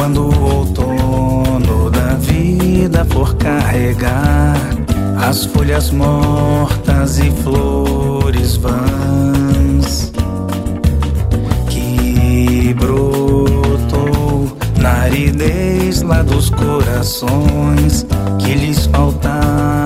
quando o outono da vida for carregar as folhas mortas e flores vãs que brotou na aridez lá dos corações que lhes faltaram.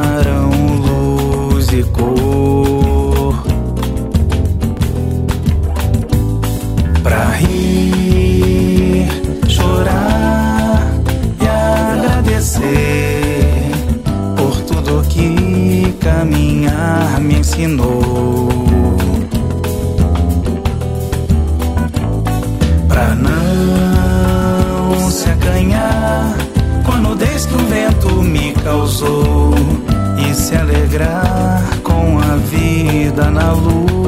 Por tudo que caminhar me ensinou. Pra não se acanhar a nudez que o vento me causou e se alegrar com a vida na luz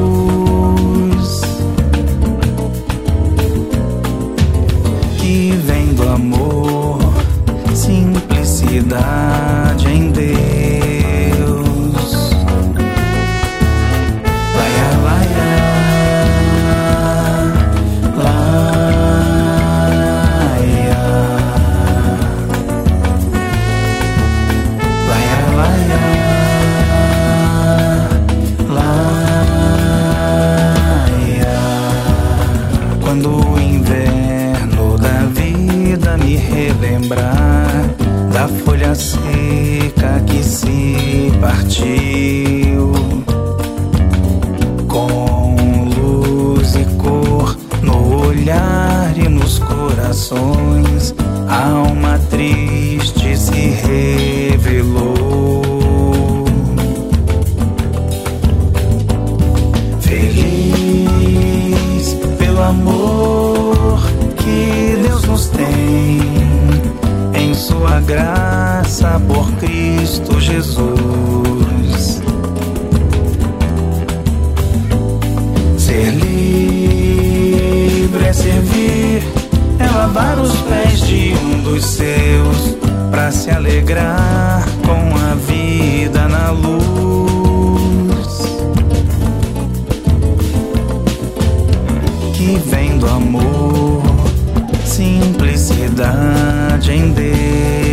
me relembrar da folha seca que se partiu. Com luz e cor no olhar e nos corações graça por Cristo Jesus. Ser livre é servir, é lavar os pés de um dos seus, para se alegrar com a vida na luz. Que vem do amor simplicidade em Deus.